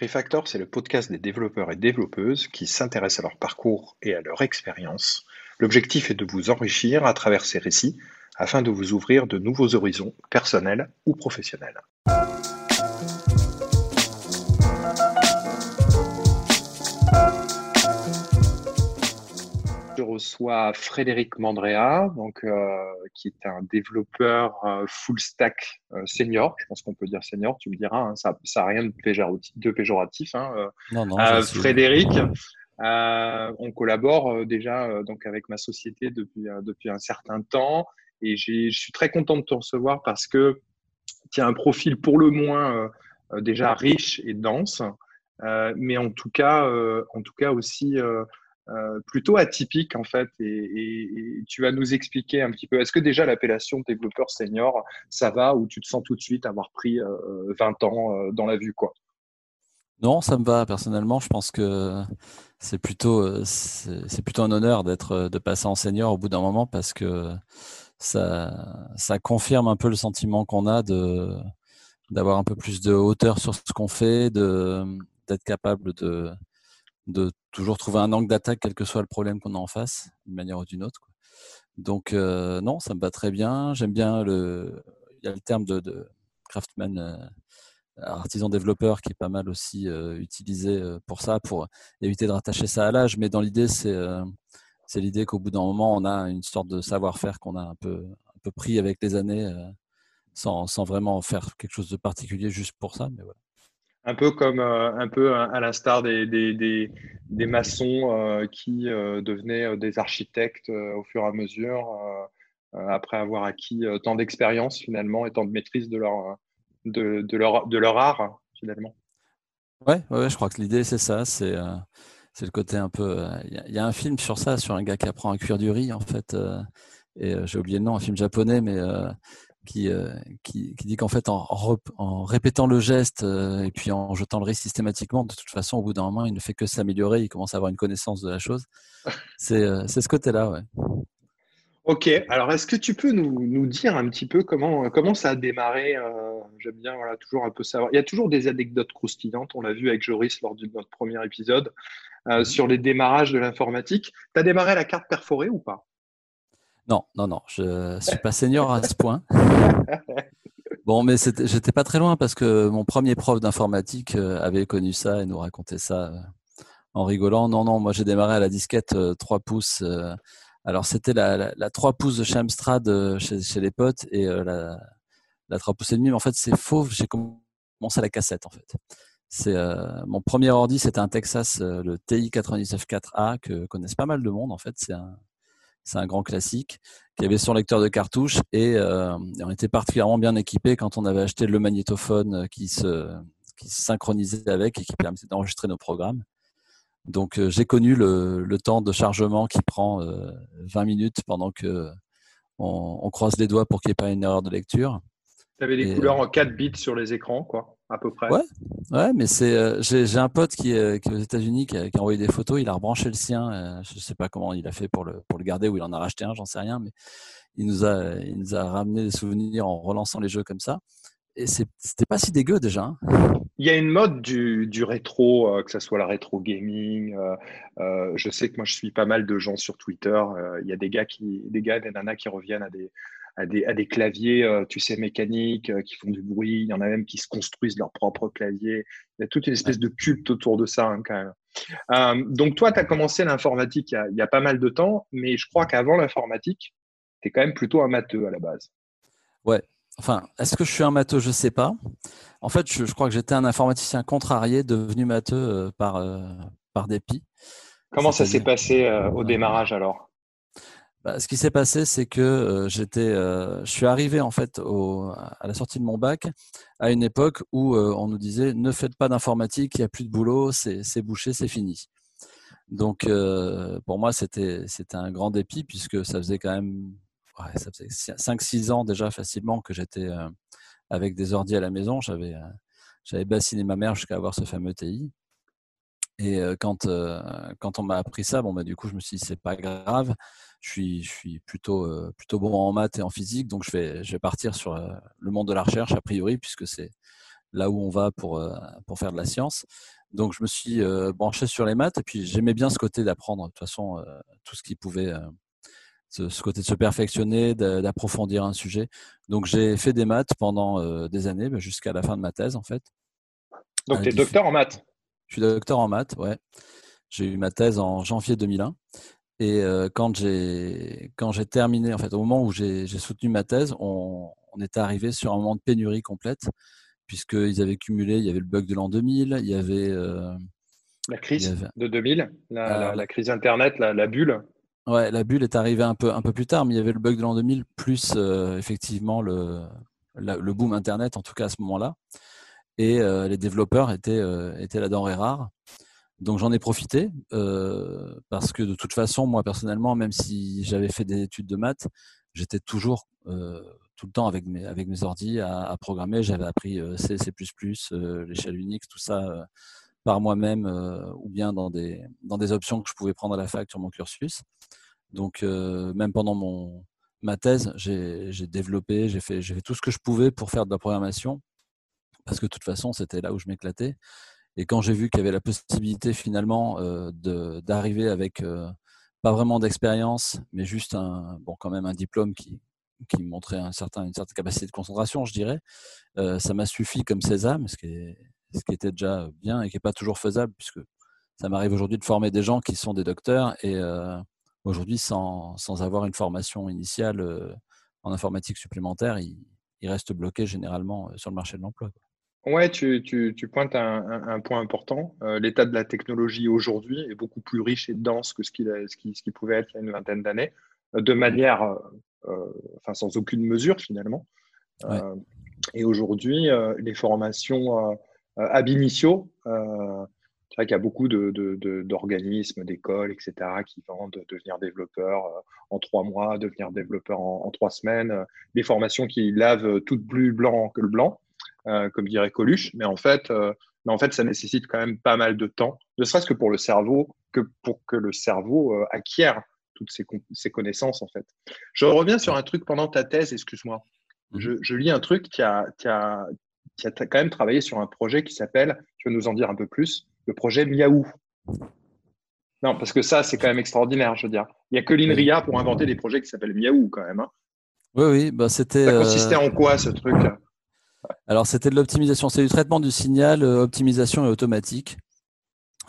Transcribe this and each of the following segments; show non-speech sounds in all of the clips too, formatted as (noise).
Refactor, c'est le podcast des développeurs et développeuses qui s'intéressent à leur parcours et à leur expérience. L'objectif est de vous enrichir à travers ces récits afin de vous ouvrir de nouveaux horizons personnels ou professionnels. Reçoa Frédéric Mandrea, donc, euh, qui est un développeur euh, full stack euh, senior. Je pense qu'on peut dire senior, tu me diras, hein, ça n'a rien de péjoratif. De péjoratif hein, Non, non, Frédéric, on collabore déjà donc avec ma société depuis, depuis un certain temps et je suis très content de te recevoir parce que tu as un profil pour le moins déjà riche et dense, mais en tout cas, en tout cas aussi euh, plutôt atypique en fait. Et, tu vas nous expliquer un petit peu. Est-ce que déjà l'appellation développeur senior, ça va ou tu te sens tout de suite avoir pris euh, 20 ans euh, dans la vue quoi? Non, ça me va personnellement. Je pense que c'est plutôt, euh, c'est plutôt un honneur d'être, de passer en senior au bout d'un moment parce que ça, ça confirme un peu le sentiment qu'on a de d'avoir un peu plus de hauteur sur ce qu'on fait, de d'être capable de de toujours trouver un angle d'attaque quel que soit le problème qu'on a en face, d'une manière ou d'une autre. Donc euh, non, ça me va très bien. J'aime bien le, il y a le terme de, de craftsman. euh, artisan développeur qui est pas mal aussi euh, utilisé pour ça, pour éviter de rattacher ça à l'âge. Mais dans l'idée, c'est l'idée qu'au bout d'un moment, on a une sorte de savoir-faire qu'on a un peu, un peu pris avec les années, sans, sans vraiment faire quelque chose de particulier juste pour ça. Mais voilà. Un peu comme euh, un peu à à l'instar des, des, des, des maçons euh, qui euh, devenaient euh, des architectes euh, au fur et à mesure, euh, euh, après avoir acquis euh, tant d'expérience finalement et tant de maîtrise de leur, euh, de, leur, de leur art finalement. Ouais, ouais, je crois que l'idée, c'est ça. C'est euh, c'est le côté un peu. euh, Il y, a- un film sur ça, sur un gars qui apprend à cuire du riz, en fait. euh, et euh, j'ai oublié le nom, un film japonais, mais euh, qui, euh, qui, qui dit qu'en fait, en, répétant le geste euh, et puis en jetant le riz systématiquement, de toute façon, au bout d'un moment, il ne fait que s'améliorer. Il commence à avoir une connaissance de la chose. (laughs) C'est euh, c'est ce côté-là, ouais. Ok, alors est-ce que tu peux nous, nous dire un petit peu comment, comment ça a démarré J'aime bien voilà, toujours un peu savoir. Il y a toujours des anecdotes croustillantes, on l'a vu avec Joris lors de notre premier épisode, Mhm. sur les démarrages de l'informatique. Tu as démarré la carte perforée ou pas? Non, non, non, je suis pas senior à ce point. (laughs) Bon, mais j'étais pas très loin parce que mon premier prof d'informatique euh, avait connu ça et nous racontait ça euh, en rigolant. Non, non, moi j'ai démarré à la disquette euh, 3 pouces. euh, alors c'était la, la, la 3 pouces de chez Amstrad chez, chez les potes et la, la 3 pouces et demi. Mais en fait, c'est faux. J'ai commencé à la cassette en fait. C'est euh, mon premier ordi, c'était un Texas, le TI 994A que connaissent pas mal de monde en fait. C'est un c'est un grand classique qui avait son lecteur de cartouches et, euh, et on était particulièrement bien équipé quand on avait acheté le magnétophone euh, qui se, qui se synchronisait avec et qui permettait d'enregistrer nos programmes. Donc euh, j'ai connu le, le temps de chargement qui prend euh, 20 minutes pendant que on, on croise les doigts pour qu'il n'y ait pas une erreur de lecture. Tu avais des Et, couleurs en 4 bits sur les écrans, quoi, à peu près. Ouais. Ouais, mais c'est euh, j'ai un pote qui est, qui est aux États-Unis qui a, qui a envoyé des photos. Il a rebranché le sien. euh, je sais pas comment il a fait pour le pour le garder ou il en a racheté un, j'en sais rien. Mais il nous a il nous a ramené des souvenirs en relançant les jeux comme ça. Et c'est- c'était pas si dégueu déjà. hein. Il y a une mode du, du rétro, euh, que ce soit la rétro gaming. euh, euh, je sais que moi, je suis pas mal de gens sur Twitter. euh, il y a des gars, qui, des gars et des nanas qui reviennent à des, à des, à des claviers, euh, tu sais, mécaniques, euh, qui font du bruit. Il y en a même qui se construisent leur propre clavier. Il y a toute une espèce de culte autour de ça, hein, quand même. Euh, donc, toi, tu as commencé l'informatique il, y a- il y a pas mal de temps, mais je crois qu'avant l'informatique, tu es quand même plutôt un matheux à la base. Ouais. Enfin, est-ce que je suis un matheux Je sais pas. En fait, je, je crois que j'étais un informaticien contrarié devenu matheux par par dépit. Comment ça s'est passé au démarrage alors? Bah, ce qui s'est passé, c'est que euh, j'étais, euh, je suis arrivé en fait au, à la sortie de mon bac à une époque où euh, on nous disait ne faites pas d'informatique, il n'y a plus de boulot, c'est bouché, c'est fini. Donc pour moi, c'était c'était un grand dépit puisque ça faisait quand même ouais, ça faisait 5-6 ans déjà facilement que j'étais avec des ordi à la maison. J'avais j'avais bassiné ma mère jusqu'à avoir ce fameux TI. Et euh, quand, euh, quand on m'a appris ça, bon, bah, du coup, je me suis dit, c'est pas grave. Je suis, je suis plutôt, euh, plutôt bon en maths et en physique, donc je vais, je vais partir sur euh, le monde de la recherche, a priori, puisque c'est là où on va pour, pour faire de la science. Donc je me suis branché sur les maths et puis j'aimais bien ce côté d'apprendre de toute façon tout ce qui pouvait ce, côté de se perfectionner, d'approfondir un sujet. Donc j'ai fait des maths pendant des années, bah, jusqu'à la fin de ma thèse en fait. Donc tu es docteur en maths? Je suis docteur en maths, ouais. J'ai eu ma thèse en janvier 2001. Et quand j'ai quand j'ai terminé, en fait, au moment où j'ai soutenu ma thèse, on, on était arrivé sur un moment de pénurie complète, puisqu'ils avaient cumulé, il y avait le bug de l'an 2000, il y avait... la crise de 2000, la, la, crise Internet, la, la bulle. Ouais, la bulle est arrivée un peu, un peu plus tard, mais il y avait le bug de l'an 2000 plus euh, effectivement le, le boom Internet, en tout cas à ce moment-là. Et euh, les développeurs étaient, euh, étaient la denrée rare. Donc j'en ai profité parce que de toute façon, moi personnellement, même si j'avais fait des études de maths, j'étais toujours tout le temps avec mes, avec mes ordi à, programmer. J'avais appris C, C++, l'échelle Unix, tout ça par moi-même euh, ou bien dans des, dans des options que je pouvais prendre à la fac sur mon cursus. Donc, euh, même pendant mon, ma thèse, j'ai développé, j'ai fait, fait tout ce que je pouvais pour faire de la programmation, parce que de toute façon, c'était là où je m'éclatais. Et quand j'ai vu qu'il y avait la possibilité finalement euh, d'arriver avec pas vraiment d'expérience, mais juste un, bon, quand même un diplôme qui, qui montrait une certaine capacité de concentration, je dirais, ça m'a suffi comme sésame, ce qui est, ce qui était déjà bien et qui n'est pas toujours faisable, puisque ça m'arrive aujourd'hui de former des gens qui sont des docteurs et euh, aujourd'hui, sans, sans, avoir une formation initiale euh, en informatique supplémentaire, ils, restent bloqués généralement euh, sur le marché de l'emploi. Ouais, tu, tu, tu pointes un, un, point important. L'état de la technologie aujourd'hui est beaucoup plus riche et dense que ce qu'il ce qui, ce qui pouvait être il y a une vingtaine d'années, de manière, enfin sans aucune mesure finalement. et aujourd'hui, les formations euh, ab initio. Euh, c'est vrai qu'il y a beaucoup d'organismes, d'écoles, etc., qui vendent devenir développeur euh, en trois mois, devenir développeur en, trois semaines, des formations qui lavent tout plus blanc que le blanc, comme dirait Coluche. Mais en fait, mais en fait, ça nécessite quand même pas mal de temps, ne serait-ce que pour le cerveau, que pour que le cerveau acquiert toutes ces, connaissances, en fait. Je reviens sur un truc pendant ta thèse, excuse-moi. Je, je, lis un truc qui a, qui a, qui a quand même travaillé sur un projet qui s'appelle, tu veux nous en dire un peu plus, le projet Miaou. Non, parce que ça, c'est quand même extraordinaire, je veux dire. Il n'y a que l'INRIA pour inventer des projets qui s'appellent Miaou, quand même. Hein. Oui, oui, bah c'était. Ça consistait euh, en quoi, ce truc? Alors, c'était de l'optimisation. C'est du traitement du signal, euh, optimisation et automatique.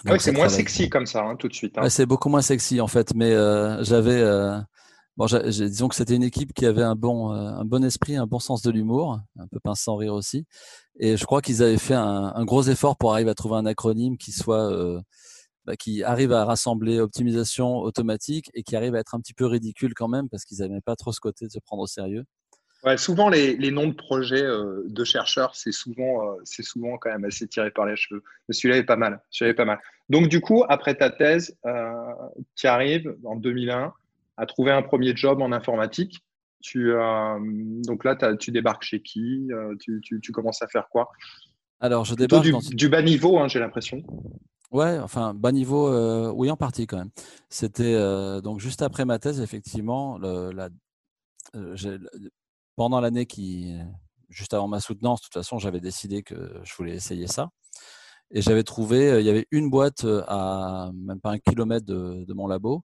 Ah c'est moins sexy comme ça, hein, tout de suite. Hein. c'est beaucoup moins sexy, en fait. Mais euh, j'avais. Bon, disons que c'était une équipe qui avait un bon, euh, un bon esprit, un bon sens de l'humour, un peu pince sans rire aussi. Et je crois qu'ils avaient fait un, un, gros effort pour arriver à trouver un acronyme qui soit, euh, bah, qui arrive à rassembler optimisation automatique et qui arrive à être un petit peu ridicule quand même parce qu'ils n'avaient pas trop ce côté de se prendre au sérieux. Ouais, souvent les, les, noms de projets euh, de chercheurs, c'est souvent, c'est souvent quand même assez tiré par les cheveux. Mais celui-là est pas mal. Celui-là est pas mal. Donc du coup, après ta thèse, qui arrive en 2001 à trouver un premier job en informatique. Tu, euh, donc là, tu débarques chez qui euh, tu, commences à faire quoi? Alors, je débarque du, bas niveau, hein, j'ai l'impression. Ouais, enfin bas niveau, euh, oui en partie quand même. C'était donc juste après ma thèse, effectivement, la, pendant l'année qui, juste avant ma soutenance, de toute façon, j'avais décidé que je voulais essayer ça. Et j'avais trouvé, il y avait une boîte à même pas un kilomètre de mon labo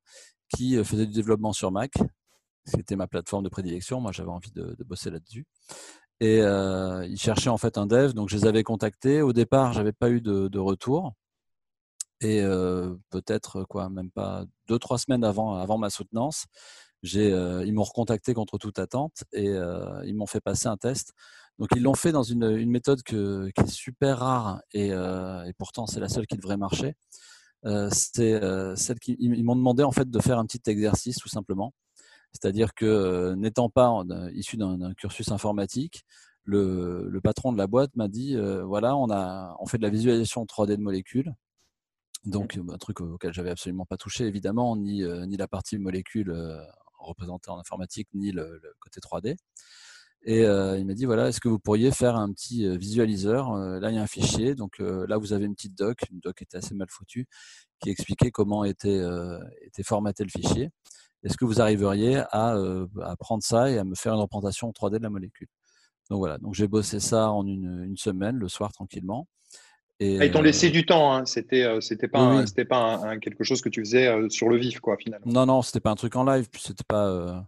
qui euh, faisait du développement sur Mac. C'était ma plateforme de prédilection. Moi, j'avais envie de, bosser là-dessus. Et euh, ils cherchaient en fait un dev, donc je les avais contactés. Au départ, j'avais pas eu de, retour. Et euh, peut-être quoi, même pas deux trois semaines avant avant ma soutenance, j'ai ils m'ont recontacté contre toute attente et ils m'ont fait passer un test. Donc ils l'ont fait dans une, une méthode que, qui est super rare et, et pourtant c'est la seule qui devrait marcher. C'est celle qui ils m'ont demandé en fait de faire un petit exercice tout simplement. C'est-à-dire que n'étant pas issu d'un cursus informatique, le, le, patron de la boîte m'a dit voilà, on, a, on fait de la visualisation 3D de molécules. Donc, un truc auquel j'avais absolument pas touché, évidemment, ni, ni la partie molécule représentée en informatique, ni le, côté 3D. Et il m'a dit voilà, est-ce que vous pourriez faire un petit visualiseur Là, il y a un fichier. Donc là, vous avez une petite doc, une doc qui était assez mal foutue, qui expliquait comment était, était formaté le fichier. Est-ce que vous arriveriez à, à, prendre ça et à me faire une représentation 3D de la molécule? Donc voilà, donc j'ai bossé ça en une, semaine, le soir tranquillement. Et, ah, ils t'ont laissé du temps, hein. c'était c'était pas, c'était pas quelque chose que tu faisais sur le vif, quoi, finalement. Non, non, c'était pas un truc en live, puis c'était pas,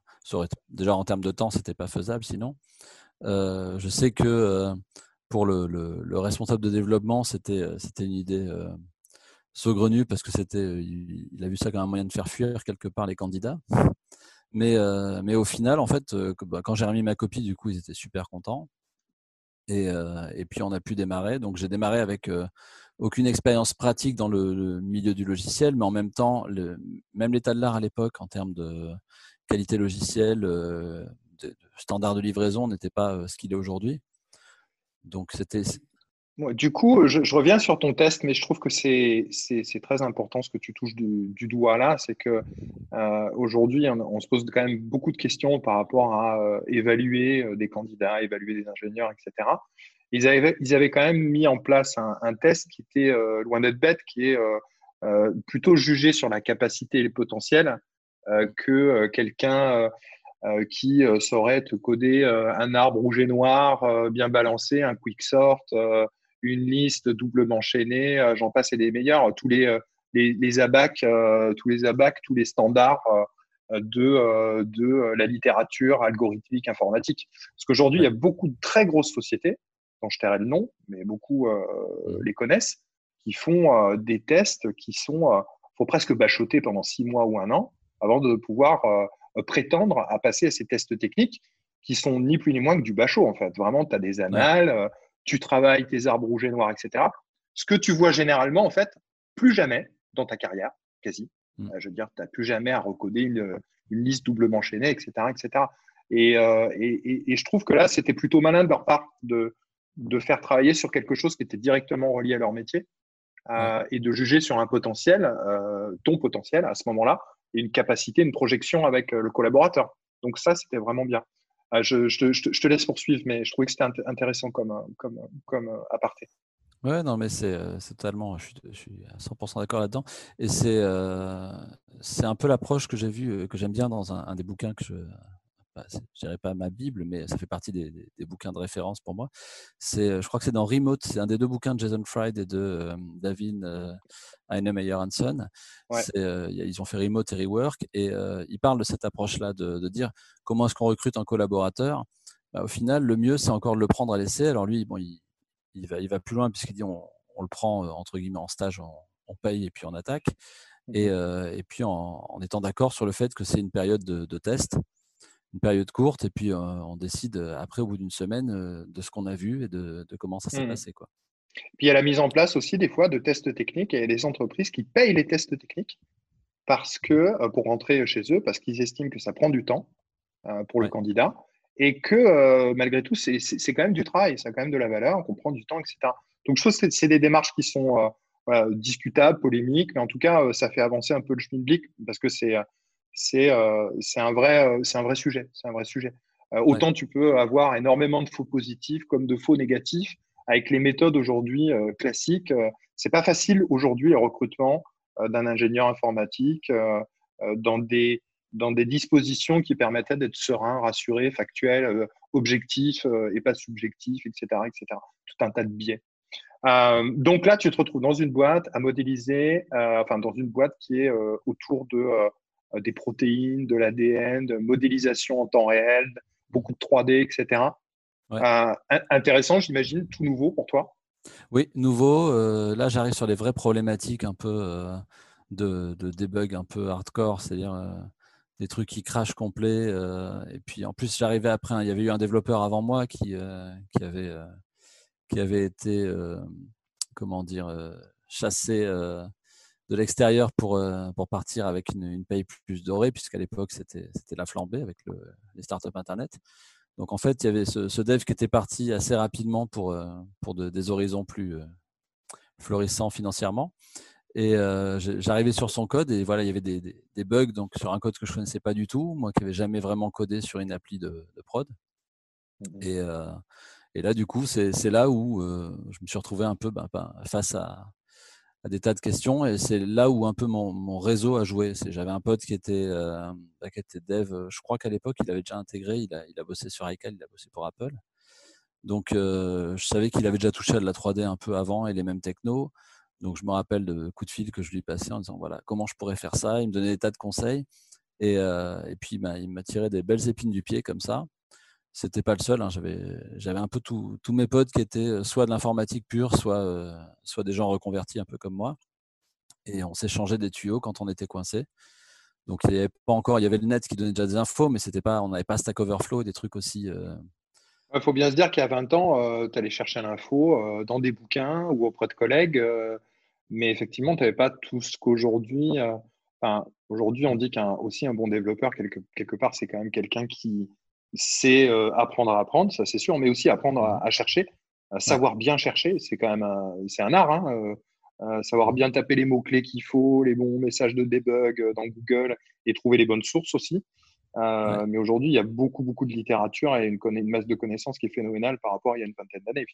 déjà en termes de temps, c'était pas faisable sinon. je sais que pour le, le, responsable de développement, c'était c'était une idée saugrenue parce que c'était, il, a vu ça comme un moyen de faire fuir quelque part les candidats. Mais, mais au final, en fait, bah, quand j'ai remis ma copie, du coup, ils étaient super contents. Et, et puis on a pu démarrer. Donc j'ai démarré avec aucune expérience pratique dans le, milieu du logiciel, mais en même temps, le, même l'état de l'art à l'époque en termes de qualité logicielle, de, de standard de livraison n'était pas ce qu'il est aujourd'hui. Donc c'était. Du coup, je, reviens sur ton test, mais je trouve que c'est très important ce que tu touches du, doigt là, c'est que euh, on, se pose quand même beaucoup de questions par rapport à euh, évaluer euh, des candidats, évaluer des ingénieurs, etc. Ils avaient, ils avaient quand même mis en place un, test qui était loin d'être bête, qui est plutôt jugé sur la capacité et le potentiel que quelqu'un qui saurait te coder un arbre rouge et noir bien balancé, un quick sort, une liste doublement enchaînée, j'en passe et des meilleurs, tous les, les, les ABAC, tous les ABAC, tous les standards de, de la littérature algorithmique informatique. Parce qu'aujourd'hui, il y a beaucoup de très grosses sociétés, dont je tairai le nom, mais beaucoup les connaissent, qui font des tests qui sont, faut presque bachoter pendant six mois ou un an avant de pouvoir euh, prétendre à passer à ces tests techniques qui sont ni plus ni moins que du bachot, en fait. Vraiment, tu as des annales, euh, tu travailles tes arbres rouges et noirs, etc. Ce que tu vois généralement, en fait, plus jamais dans ta carrière, quasi. Mm. Euh, je veux dire, tu n'as plus jamais à recoder une, liste doublement enchaînée, etc. etc. Et, et, et, je trouve que là, c'était plutôt malin de leur part de, de faire travailler sur quelque chose qui était directement relié à leur métier et de juger sur un potentiel, ton potentiel à ce moment-là, et une capacité, une projection avec euh, le collaborateur. Donc ça, c'était vraiment bien. Euh, je, te laisse poursuivre, mais je trouvais que c'était intéressant comme, euh, comme, comme aparté. Ouais, non, mais c'est totalement, je suis, je suis à 100% d'accord là-dedans. Et c'est c'est un peu l'approche que j'ai vue, que j'aime bien dans un, des bouquins que je, je je dirais pas ma Bible, mais ça fait partie des, bouquins de référence pour moi. C'est, je crois que c'est dans Remote, c'est un des deux bouquins de Jason Fried et de euh, David euh, Heinemeier Hansen. Euh, ils ont fait Remote et Rework et ils parlent de cette approche-là, de, dire comment est-ce qu'on recrute un collaborateur. Bah, au final, le mieux, c'est encore de le prendre à l'essai. Alors lui, bon, il, il, va, il va plus loin puisqu'il dit on, on, le prend entre guillemets en stage, on, paye et puis on attaque. Et, mmh et, puis en, en étant d'accord sur le fait que c'est une période de, de test une période courte et puis on décide après, au bout d'une semaine, de ce qu'on a vu et de, comment ça s'est mmh. passé. Quoi. Puis il y a la mise en place aussi des fois de tests techniques et des entreprises qui payent les tests techniques parce que, pour rentrer chez eux, parce qu'ils estiment que ça prend du temps pour le candidat et que malgré tout, c'est quand même du travail, ça a quand même de la valeur, qu'on prend du temps, etc. Donc je trouve que c'est des démarches qui sont discutables, polémiques, mais en tout cas, ça fait avancer un peu le schmilblick parce que c'est euh, c'est un, vrai, euh, un vrai sujet. C'est un vrai sujet. Euh, autant tu peux avoir énormément de faux positifs comme de faux négatifs avec les méthodes aujourd'hui classiques. c'est pas facile aujourd'hui le recrutement d'un ingénieur informatique dans des dans des dispositions qui permettaient d'être serein, rassuré, factuel, objectif et pas subjectif, etc., etc. Tout un tas de biais. donc là, tu te retrouves dans une boîte à modéliser, enfin dans une boîte qui est autour de des protéines, de l'ADN, de modélisation en temps réel, beaucoup de 3D, etc. Euh, intéressant, j'imagine, tout nouveau pour toi? Oui, nouveau. Euh, là, j'arrive sur les vraies problématiques un peu de, de, debug un peu hardcore, c'est-à-dire des trucs qui crachent complet. et puis en plus, j'arrivais après, il y avait eu un développeur avant moi qui, qui, avait, qui avait été, comment dire, chassé de l'extérieur pour, euh, pour partir avec une, une paye plus dorée, puisqu'à l'époque, c'était la flambée avec le, les startups Internet. Donc, en fait, il y avait ce, dev qui était parti assez rapidement pour, euh, pour des horizons plus euh, florissants financièrement. Et j'arrivais sur son code et voilà, il y avait des, des, bugs donc sur un code que je connaissais pas du tout, moi qui n'avais jamais vraiment codé sur une appli de, de prod. Mmh et, et, là, du coup, c'est là où je me suis retrouvé un peu ben, ben, face à, à des tas de questions et c'est là où un peu mon, réseau a joué. J'avais un pote qui était, euh, bah, qui dev, euh, je crois qu'à l'époque il avait déjà intégré, il a, bossé sur iCal, il a bossé pour Apple. Donc, je savais qu'il avait déjà touché à de la 3D un peu avant et les mêmes technos. Donc, je me rappelle de coups de fil que je lui passais en disant voilà, comment je pourrais faire ça? Il me donnait des tas de conseils. Et, et puis, il m'a tiré des belles épines du pied comme ça. C'était pas le seul. Hein. J'avais un peu tous mes potes qui étaient soit de l'informatique pure, soit, soit des gens reconvertis un peu comme moi. Et on s'échangeait des tuyaux quand on était coincé. Donc, il y avait pas encore, il y avait le net qui donnait déjà des infos, mais c'était pas, on n'avait pas Stack Overflow, des trucs aussi. Il faut bien se dire qu'il y a 20 ans, tu allais chercher l'info dans des bouquins ou auprès de collègues. Mais effectivement, tu n'avais pas tout ce qu'aujourd'hui. Euh, aujourd'hui, on dit qu'un aussi un bon développeur, quelque, quelque part, c'est quand même quelqu'un qui sait euh, apprendre à apprendre, ça c'est sûr, mais aussi apprendre à, chercher, savoir bien chercher. C'est quand même un, c'est un art. Hein, euh, savoir bien taper les mots-clés qu'il faut, les bons messages de debug dans Google et trouver les bonnes sources aussi. Mais aujourd'hui, il y a beaucoup, beaucoup de littérature et une, une, masse de connaissances qui est phénoménale par rapport à il y a une vingtaine d'années.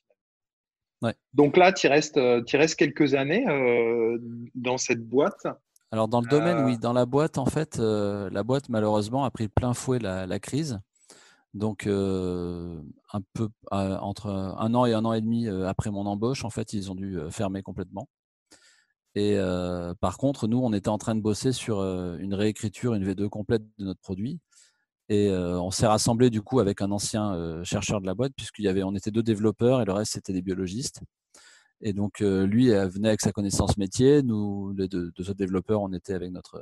Donc là, tu restes, euh, restes quelques années euh, dans cette boîte. Alors dans le domaine, oui, euh. dans la boîte, en fait, la boîte malheureusement a pris plein fouet la, crise. Donc un peu entre un an et un an et demi après mon embauche, en fait, ils ont dû fermer complètement. Et par contre, nous, on était en train de bosser sur une réécriture, une V2 complète de notre produit. Et on s'est rassemblé du coup avec un ancien chercheur de la boîte, puisqu'il y avait, on était deux développeurs et le reste c'était des biologistes. Et donc lui venait avec sa connaissance métier, nous les deux, autres développeurs, on était avec notre,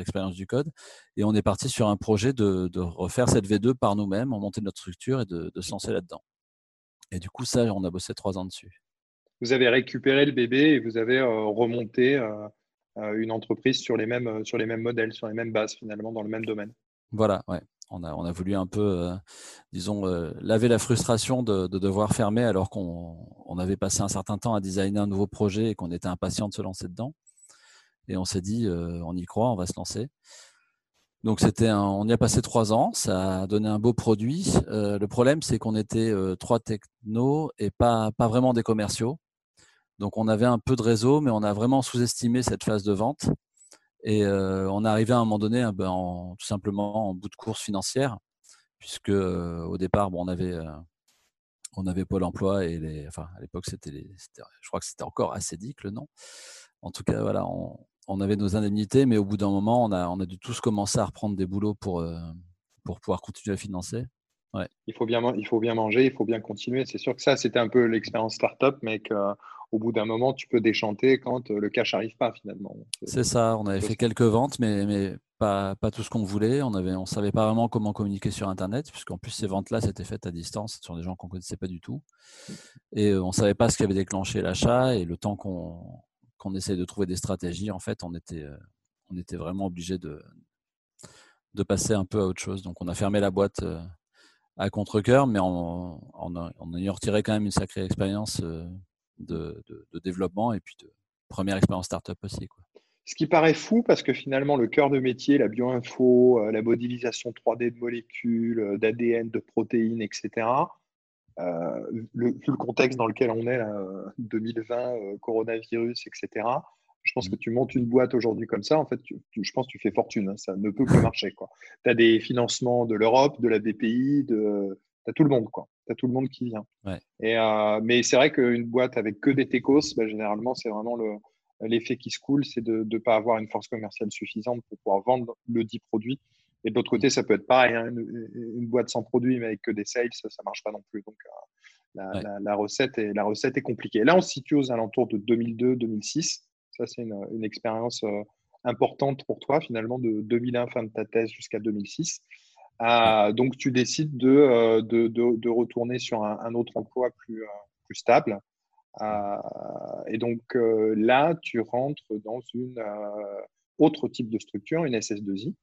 expérience du code, et on est parti sur un projet de, refaire cette V2 par nous-mêmes, en monter notre structure et de, se lancer là-dedans. Et du coup ça, on a bossé trois ans dessus. Vous avez récupéré le bébé et vous avez remonté une entreprise sur les mêmes sur les mêmes modèles, sur les mêmes bases finalement dans le même domaine. Voilà, ouais on a, voulu un peu, euh, disons, euh, laver la frustration de, devoir fermer alors qu'on avait passé un certain temps à designer un nouveau projet et qu'on était impatient de se lancer dedans. Et on s'est dit, euh, on y croit, on va se lancer. Donc c'était, on y a passé trois ans, ça a donné un beau produit. le problème, c'est qu'on était trois technos et pas, vraiment des commerciaux. Donc on avait un peu de réseau, mais on a vraiment sous-estimé cette phase de vente. Et on est arrivé à un moment donné hein, ben, tout simplement en bout de course financière, puisque au départ, on avait on avait Pôle Emploi et les, enfin à l'époque c'était, je crois que c'était encore assez dit le nom. En tout cas, voilà, avait nos indemnités, mais au bout d'un moment, on a, on a dû tous commencer à reprendre des boulots pour, pour pouvoir continuer à financer. Ouais. Il, faut bien, il faut bien manger, il faut bien continuer. C'est sûr que ça, c'était un peu l'expérience startup, mais que au bout d'un moment, tu peux déchanter quand euh, le cash n'arrive pas finalement. C'est ça, on avait fait quelques ventes, mais, mais pas, pas tout ce qu'on voulait. On ne on savait pas vraiment comment communiquer sur Internet, puisqu'en plus, ces ventes-là, c'était faites à distance sur des gens qu'on ne connaissait pas du tout. Et euh, on ne savait pas ce qui avait déclenché l'achat. Et le temps qu'on qu'on essaye de trouver des stratégies, en fait, on était, euh, on était vraiment obligé de, passer un peu à autre chose. Donc, on a fermé la boîte à contre-coeur, mais on, on, on, y retiré quand même une sacrée expérience de, développement et puis de première expérience startup aussi. Ce qui paraît fou parce que finalement, le cœur de métier, la bioinfo, euh, la modélisation 3D de molécules, euh, d'ADN, de protéines, etc., euh, le, vu le contexte dans lequel on est, 2020, coronavirus, etc., je pense que mmh. tu montes une boîte aujourd'hui comme ça, en fait, je pense que tu fais fortune. Hein, ça ne peut plus marcher. Tu as des financements de l'Europe, de la BPI, de, tu as tout le monde. Tu as tout le monde qui vient. Et, euh, mais c'est vrai qu'une boîte avec que des techos, bah, généralement, c'est vraiment l'effet qui se coule, c'est de ne pas avoir une force commerciale suffisante pour pouvoir vendre le dit produit. Et de l'autre côté, ça peut être pareil, hein, une, boîte sans produit, mais avec que des sales, ça ne marche pas non plus. Donc, euh, la, recette est, la recette est compliquée. Là, on se situe aux alentours de 2002-2006. Ça, c'est une, une expérience euh, importante pour toi, finalement, de 2001, fin de ta thèse, jusqu'à 2006. Euh, donc, tu décides de, euh, de, de, retourner sur un, autre emploi plus, plus stable. et donc là, tu rentres dans une autre type de structure, une SS2I.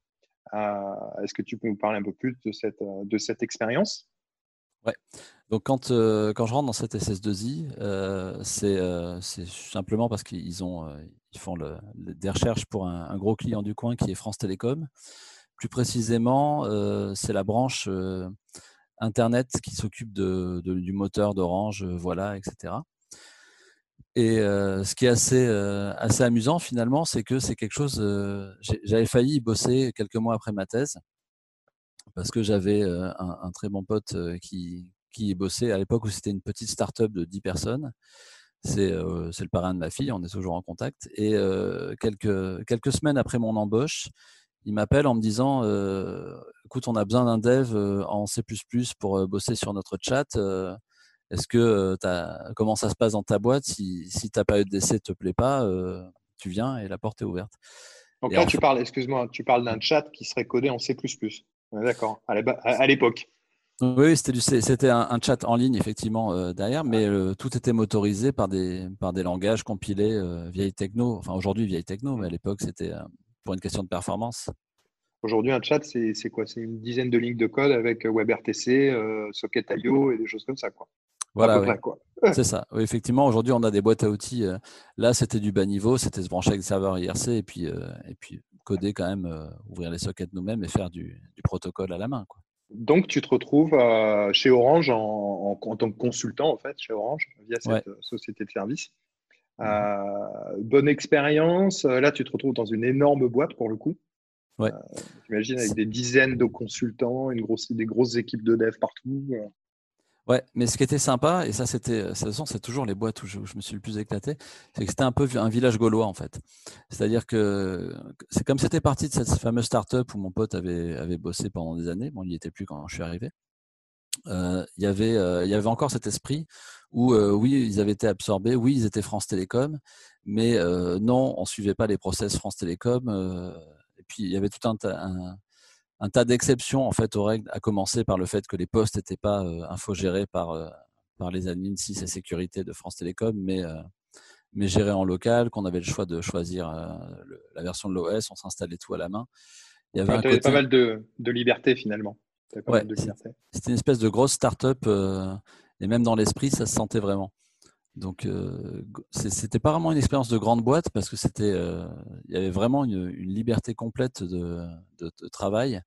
Est-ce que tu peux nous parler un peu plus de cette, de cette expérience? Ouais. Donc quand, quand je rentre dans cette SS2I, c'est simplement parce qu'ils ont ils font des recherches pour un, gros client du coin qui est France Télécom. Plus précisément, euh, c'est la branche euh, Internet qui s'occupe du moteur d'Orange, euh, voilà, etc. Et ce qui est assez, assez amusant finalement, c'est que c'est quelque chose. j'avais failli y bosser quelques mois après ma thèse parce que j'avais un, très bon pote qui, qui bossait à l'époque où c'était une petite start-up de 10 personnes. C'est le parrain de ma fille, on est toujours en contact. Et quelques, quelques semaines après mon embauche, il m'appelle en me disant écoute, on a besoin d'un dev en C pour bosser sur notre chat. Est-ce que as, comment ça se passe dans ta boîte? Si, si ta période d'essai ne te plaît pas, tu viens et la porte est ouverte. Donc là, tu parles, excuse-moi, tu parles d'un chat qui serait codé en C. D'accord, à l'époque. Oui, c'était un, chat en ligne, effectivement, derrière, mais tout était motorisé par des, par des langages compilés vieille techno. Enfin, aujourd'hui, vieille techno, mais à l'époque, c'était pour une question de performance. Aujourd'hui, un chat, c'est quoi? C'est une dizaine de lignes de code avec WebRTC, Socket.io et des choses comme ça, quoi. Voilà, (laughs) c'est ça. Oui, effectivement, aujourd'hui, on a des boîtes à outils. Euh, là, c'était du bas niveau, c'était se brancher avec le serveur IRC et puis, euh, et puis coder quand même, euh, ouvrir les sockets nous-mêmes et faire du, protocole à la main. Quoi. Donc, tu te retrouves chez Orange en, en, tant que consultant, en fait, chez Orange, via cette société de service. Mmh. bonne expérience. Là, tu te retrouves dans une énorme boîte pour le coup. Ouais. J'imagine avec des dizaines de consultants, une grosse, des grosses équipes de dev partout. Ouais, mais ce qui était sympa, et ça c'était, de toute c'est toujours les boîtes où je, me suis le plus éclaté, c'est que c'était un peu un village gaulois en fait. C'est-à-dire que c'est comme c'était parti de cette fameuse start-up où mon pote avait, bossé pendant des années. Bon, il n'y était plus quand je suis arrivé. Euh, il, y avait, euh, il y avait encore cet esprit où euh, oui, ils avaient été absorbés, oui, ils étaient France Télécom, mais non, on suivait pas les process France Télécom. et puis il y avait tout un, un un tas d'exceptions en fait aux règles, à commencer par le fait que les postes n'étaient pas euh, infogérés par, euh, par les admins 6 et sécurité de France Télécom, mais, euh, mais gérés en local, qu'on avait le choix de choisir la version de l'OS, on s'installait tout à la main. Il y avait pas mal de, de liberté finalement. C'était une espèce de grosse start-up et même dans l'esprit, ça se sentait vraiment. Donc, c'était pas vraiment une expérience de grande boîte parce que c'était, il y avait vraiment une, liberté complète de, de, travail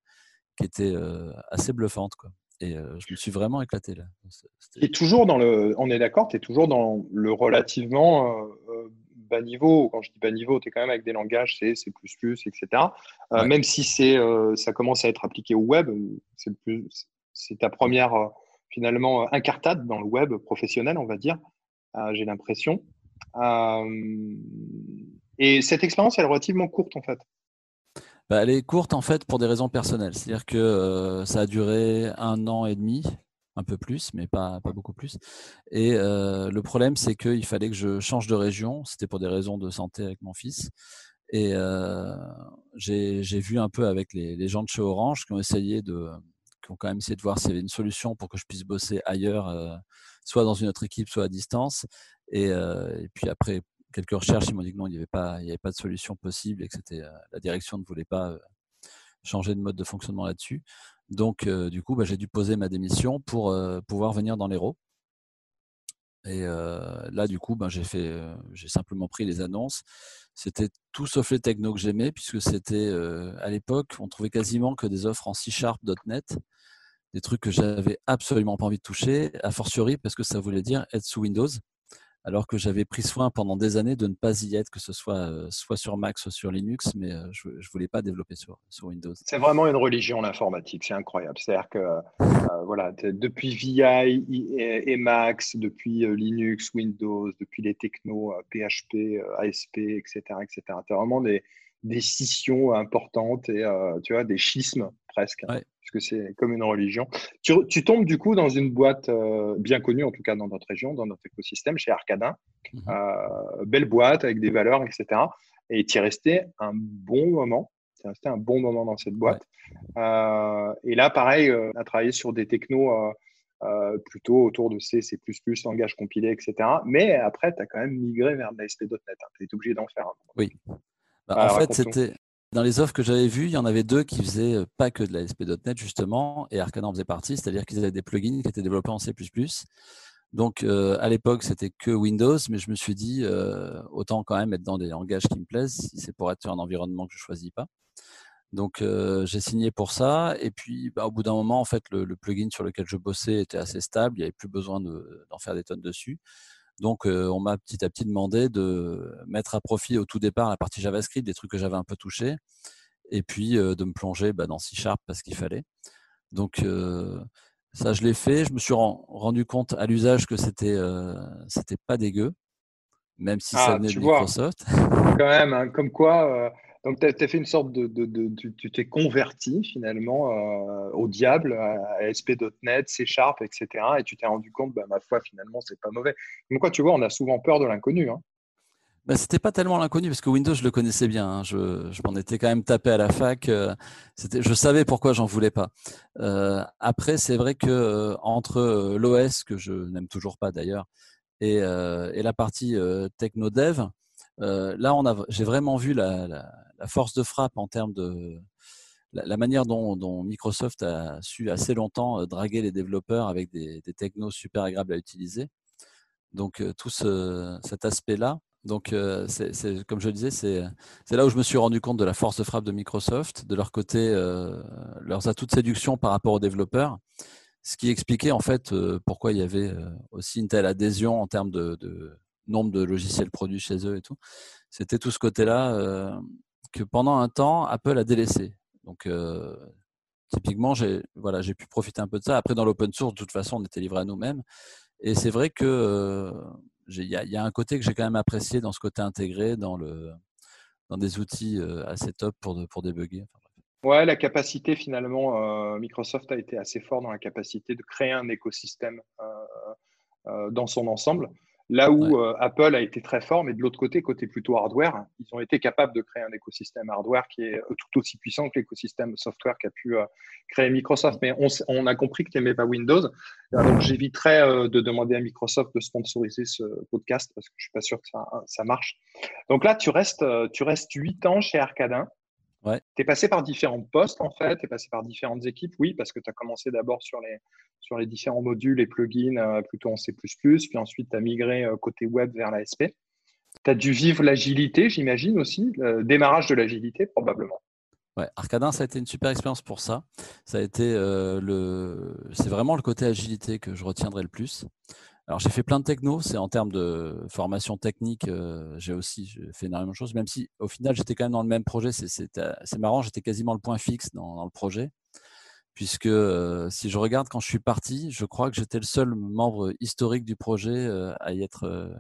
qui était assez bluffante. Quoi. Et je me suis vraiment éclaté là. Et toujours dans le, on est d'accord, tu es toujours dans le relativement bas niveau. Quand je dis bas niveau, tu es quand même avec des langages C, C++, etc. Même si c'est, ça commence à être appliqué au web, c'est, c'est ta première finalement incartade dans le web professionnel, on va dire. J'ai l'impression. et cette expérience, elle est relativement courte en fait. Bah, elle est courte en fait pour des raisons personnelles. C'est-à-dire que euh, ça a duré un an et demi, un peu plus, mais pas, pas beaucoup plus. Et euh, le problème, c'est qu'il fallait que je change de région. C'était pour des raisons de santé avec mon fils. Et euh, j'ai vu un peu avec les, les, gens de chez Orange qui ont essayé de, qui ont quand même essayé de voir s'il y avait une solution pour que je puisse bosser ailleurs, soit dans une autre équipe, soit à distance. Et, et puis après, quelques recherches, ils m'ont dit que non, il n'y avait, pas, avait pas de solution possible et que c'était, euh, la direction ne voulait pas euh, changer de mode de fonctionnement là-dessus. Donc, euh, du coup, bah, j'ai dû poser ma démission pour pouvoir venir dans l'Hérault. Et là, du coup, ben, j'ai simplement pris les annonces. C'était tout sauf les technos que j'aimais, puisque c'était à l'époque, on trouvait quasiment que des offres en C-Sharp.net, des trucs que j'avais absolument pas envie de toucher, a fortiori parce que ça voulait dire être sous Windows alors que j'avais pris soin pendant des années de ne pas y être, que ce soit euh, soit sur Mac, soit sur Linux, mais euh, je ne voulais pas développer sur, sur Windows. C'est vraiment une religion l'informatique, c'est incroyable. C'est-à-dire que euh, voilà, depuis VI et, Max, depuis Linux, Windows, depuis les technos, PHP, ASP, etc., etc. As vraiment des, des scissions importantes et tu vois, des schismes presque que c'est comme une religion. Tu, tombes du coup dans une boîte euh, bien connue, en tout cas dans notre région, dans notre écosystème, chez Arcadin. Mhm. Euh, belle boîte avec des valeurs, etc. Et tu es resté un bon moment. Tu es resté un bon moment dans cette boîte. Euh, et là, pareil, à travailler sur des technos plutôt autour de C, C++, langage compilé, etc. Mais après, tu as quand même migré vers l'ASP.NET. Hein. Tu es obligé d'en faire un. Oui. Bah, en fait, c'était dans les offres que j'avais vues, il y en avait deux qui faisaient euh, pas que de la SP.NET justement, et Arcana en faisait partie, c'est-à-dire qu'ils avaient des plugins qui étaient développés en C++. Donc euh, à l'époque, c'était que Windows, mais je me suis dit euh, autant quand même être dans des langages qui me plaisent, si c'est pour être sur un environnement que je choisis pas. Donc j'ai signé pour ça, et puis bah, au bout d'un moment, en fait, le, plugin sur lequel je bossais était assez stable, il n'y avait plus besoin d'en faire des tonnes dessus. Donc, on m'a petit à petit demandé de mettre à profit au tout départ la partie JavaScript, des trucs que j'avais un peu touchés, et puis de me plonger bah, dans C Sharp parce qu'il fallait. Donc, Ça, je l'ai fait. Je me suis rendu compte à l'usage que c'était c'était pas dégueu, même si ça ah, venait de Microsoft. quand même, hein, comme quoi. Donc, tu as, fait une sorte de. tu t'es converti finalement au diable, à ASP.NET, C Sharp, etc. Et tu t'es rendu compte, bah, ma foi, finalement, c'est pas mauvais. Donc, quoi, tu vois, on a souvent peur de l'inconnu. Hein. Bah, c'était pas tellement l'inconnu parce que Windows je le connaissais bien. Hein. Je, je m'en étais quand même tapé à la fac. Euh, je savais pourquoi j'en voulais pas. Euh, après, c'est vrai que euh, entre l'OS que je n'aime toujours pas d'ailleurs et, et, la partie techno dev, là on a, j'ai vraiment vu la, la, force de frappe en termes de la, manière dont, Microsoft a su assez longtemps draguer les développeurs avec des, des technos super agréables à utiliser. Donc tout ce, cet aspect-là, donc, euh, comme je le disais, c'est, là où je me suis rendu compte de la force de frappe de Microsoft, de leur côté, euh, leurs atouts de séduction par rapport aux développeurs, ce qui expliquait en fait euh, pourquoi il y avait aussi une telle adhésion en termes de, nombre de logiciels produits chez eux et tout. C'était tout ce côté-là que pendant un temps, Apple a délaissé. Donc, typiquement, j'ai voilà, pu profiter un peu de ça. Après, dans l'open source, de toute façon, on était livré à nous-mêmes. Et c'est vrai que il y, a un côté que j'ai quand même apprécié dans ce côté intégré dans, le, dans des outils euh, assez top pour, pour débugger. ouais, la capacité finalement, euh, Microsoft a été assez fort dans la capacité de créer un écosystème euh, dans son ensemble. Là où euh, Apple a été très fort, mais de l'autre côté, côté plutôt hardware, ils ont été capables de créer un écosystème hardware qui est euh, tout aussi puissant que l'écosystème software qu'a pu euh, créer Microsoft. Mais on, a compris que tu n'aimais pas Windows. Donc j'éviterais de demander à Microsoft de sponsoriser ce podcast parce que je suis pas sûr que ça, ça marche. Donc là, tu restes, tu restes 8 ans chez Arcadin. Tu es passé par différents postes, en fait, tu es passé par différentes équipes, oui, parce que tu as commencé d'abord sur les, sur les différents modules et plugins euh, plutôt en C, puis ensuite tu as migré euh, côté web vers l'ASP. Tu as dû vivre l'agilité, j'imagine aussi, le démarrage de l'agilité, probablement. Ouais, Arcadin, ça a été une super expérience pour ça. Ça a été euh, le, c'est vraiment le côté agilité que je retiendrai le plus. Alors j'ai fait plein de techno, c'est en termes de formation technique, euh, j'ai aussi fait énormément de choses, même si au final j'étais quand même dans le même projet, c'est marrant, j'étais quasiment le point fixe dans, le projet, puisque euh, si je regarde quand je suis parti, je crois que j'étais le seul membre historique du projet euh, à y être,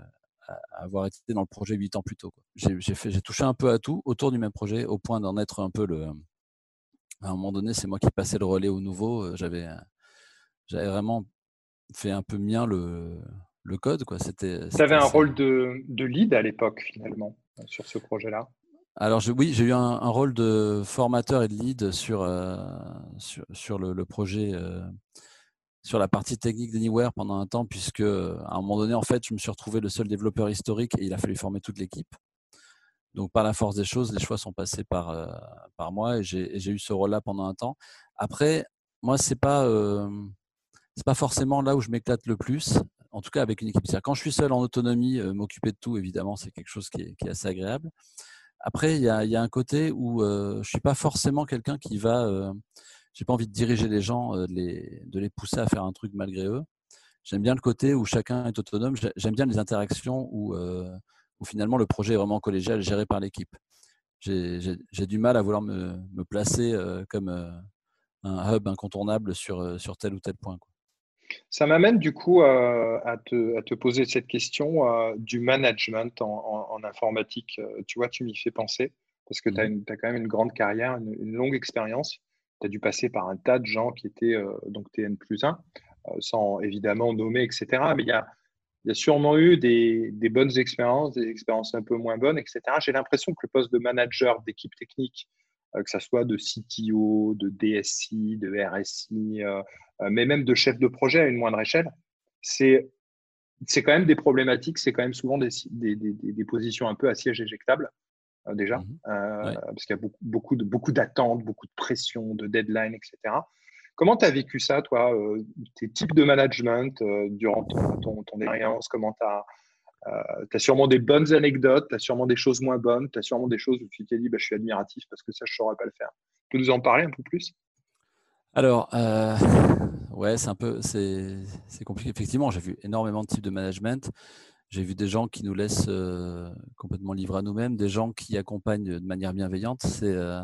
à avoir été dans le projet huit ans plus tôt. J'ai touché un peu à tout autour du même projet, au point d'en être un peu le... À un moment donné, c'est moi qui passais le relais au nouveau, j'avais j'avais vraiment fait un peu mien le, le code. C'était, tu avais un rôle de, de lead à l'époque, finalement, sur ce projet-là? Alors oui, j'ai eu un, rôle de formateur et de lead sur, euh, sur, sur le, projet, euh, sur la partie technique d'Anywhere pendant un temps, puisque à un moment donné, en fait, je me suis retrouvé le seul développeur historique et il a fallu former toute l'équipe. Donc par la force des choses, les choix sont passés par, euh, par moi et j'ai, eu ce rôle-là pendant un temps. Après, moi, c'est pas c'est pas forcément là où je m'éclate le plus, en tout cas avec une équipe. Quand je suis seul en autonomie, euh, m'occuper de tout, évidemment, c'est quelque chose qui est, assez agréable. Après, il y a, un côté où euh, je suis pas forcément quelqu'un qui va, euh, j'ai pas envie de diriger les gens, de les, pousser à faire un truc malgré eux. J'aime bien le côté où chacun est autonome. J'aime bien les interactions où, finalement le projet est vraiment collégial, géré par l'équipe. J'ai du mal à vouloir me, placer comme un hub incontournable sur, sur tel ou tel point. Ça m'amène du coup euh, à, te, poser cette question euh, du management en, informatique. Euh, tu vois, tu m'y fais penser parce que tu as, mmh quand même une grande carrière, une, longue expérience. Tu as dû passer par un tas de gens qui étaient donc TN plus 1, sans évidemment nommer, etc. Mais il y a, y a, sûrement eu des, des, bonnes expériences, des expériences un peu moins bonnes, etc. J'ai l'impression que le poste de manager d'équipe technique, que ce soit de CTO, de DSI, de RSI, euh, mais même de chef de projet à une moindre échelle, c'est c'est quand même des problématiques, c'est quand même souvent des, des, des, positions un peu à siège éjectable, euh, déjà, mmh euh, parce qu'il y a beaucoup, beaucoup, de, beaucoup d'attentes, beaucoup de pression, de deadline, etc. Comment tu as vécu ça, toi, tes types de management durant ton, ton, ton, expérience? Comment tu as, as, sûrement des bonnes anecdotes, tu as sûrement des choses moins bonnes, tu as sûrement des choses où tu t'es dit, bah, je suis admiratif parce que ça, je ne saurais pas le faire. Tu peux nous en parler un peu plus? Alors, euh, ouais, c'est un peu, c'est, compliqué. Effectivement, j'ai vu énormément de types de management. J'ai vu des gens qui nous laissent euh, complètement livrés à nous-mêmes, des gens qui accompagnent de manière bienveillante. C'est, euh,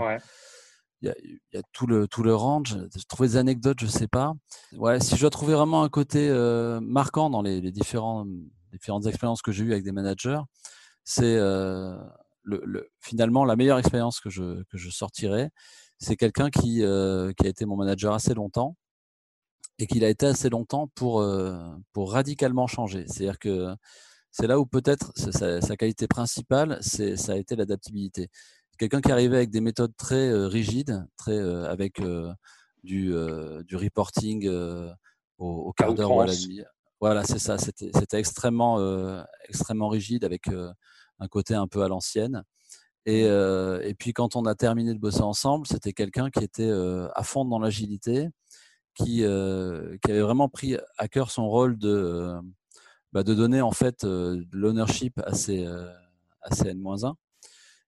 il y, a, tout le tout le range. Trouver des anecdotes, je sais pas. Ouais, si je dois trouver vraiment un côté marquant dans les, les différents différentes expériences que j'ai eues avec des managers, c'est le, finalement la meilleure expérience que je, que je sortirais. C'est quelqu'un qui, qui a été mon manager assez longtemps et qu'il a été assez longtemps pour, pour radicalement changer. C'est-à-dire que c'est là où peut-être sa, qualité principale, c'est, ça a été l'adaptabilité. Quelqu'un qui arrivait avec des méthodes très rigides, très, avec du, du reporting au, quart d'heure ou à la nuit. Voilà, c'est ça. C'était, extrêmement, extrêmement rigide avec un côté un peu à l'ancienne. Et, mmh. et, puis quand on a terminé de bosser ensemble, c'était quelqu'un qui était à fond dans l'agilité, qui, qui avait vraiment pris à cœur son rôle de, bah, de donner en fait l'ownership à ses, à ses N-1.